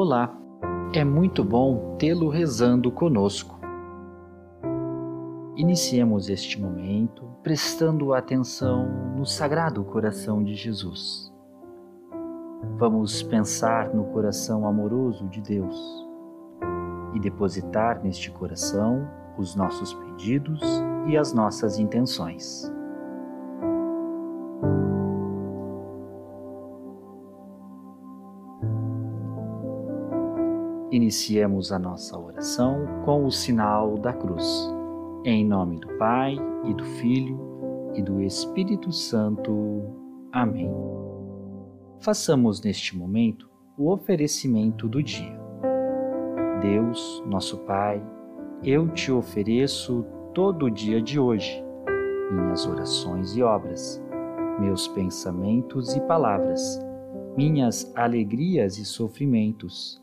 Olá, é muito bom tê-lo rezando conosco. Iniciemos este momento prestando atenção no Sagrado Coração de Jesus. Vamos pensar no coração amoroso de Deus e depositar neste coração os nossos pedidos e as nossas intenções. Iniciemos a nossa oração com o sinal da cruz. Em nome do Pai e do Filho e do Espírito Santo. Amém. Façamos neste momento o oferecimento do dia. Deus, nosso Pai, eu te ofereço todo o dia de hoje, minhas orações e obras, meus pensamentos e palavras, minhas alegrias e sofrimentos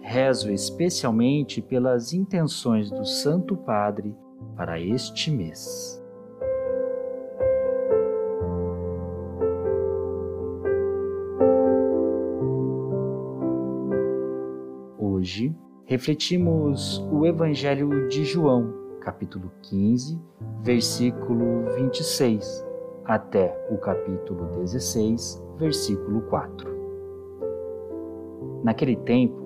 rezo especialmente pelas intenções do Santo Padre para este mês. Hoje refletimos o Evangelho de João, capítulo 15, versículo 26, até o capítulo 16, versículo 4. Naquele tempo,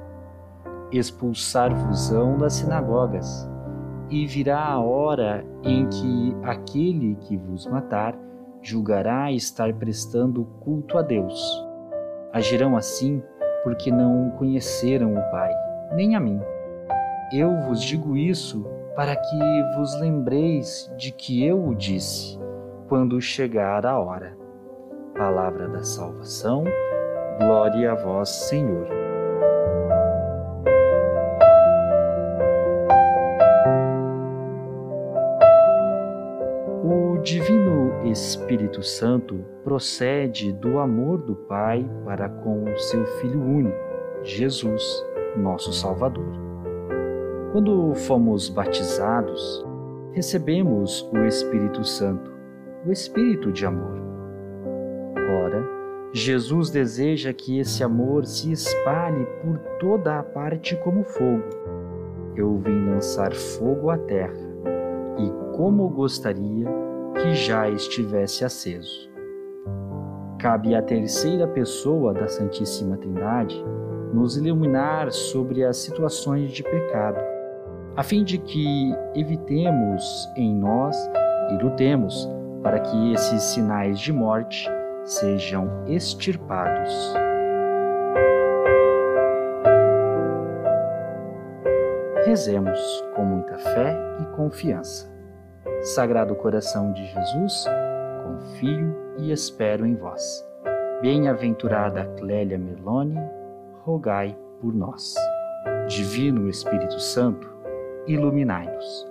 expulsar-vos-ão das sinagogas, e virá a hora em que aquele que vos matar julgará estar prestando culto a Deus. Agirão assim porque não conheceram o Pai, nem a mim. Eu vos digo isso para que vos lembreis de que eu o disse, quando chegar a hora. Palavra da salvação, glória a vós, Senhor. Espírito Santo procede do amor do Pai para com o seu Filho único, Jesus, nosso Salvador. Quando fomos batizados, recebemos o Espírito Santo, o Espírito de amor. Ora, Jesus deseja que esse amor se espalhe por toda a parte como fogo. Eu vim lançar fogo à terra, e como gostaria que já estivesse aceso. Cabe à terceira pessoa da Santíssima Trindade nos iluminar sobre as situações de pecado, a fim de que evitemos em nós e lutemos para que esses sinais de morte sejam extirpados. Rezemos com muita fé e confiança. Sagrado coração de Jesus, confio e espero em vós. Bem-aventurada Clélia Merlone, rogai por nós. Divino Espírito Santo, iluminai-nos.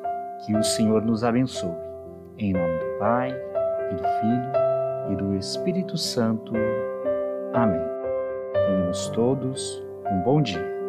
Que o Senhor nos abençoe. Em nome do Pai, e do Filho, e do Espírito Santo. Amém. Tenhamos todos um bom dia.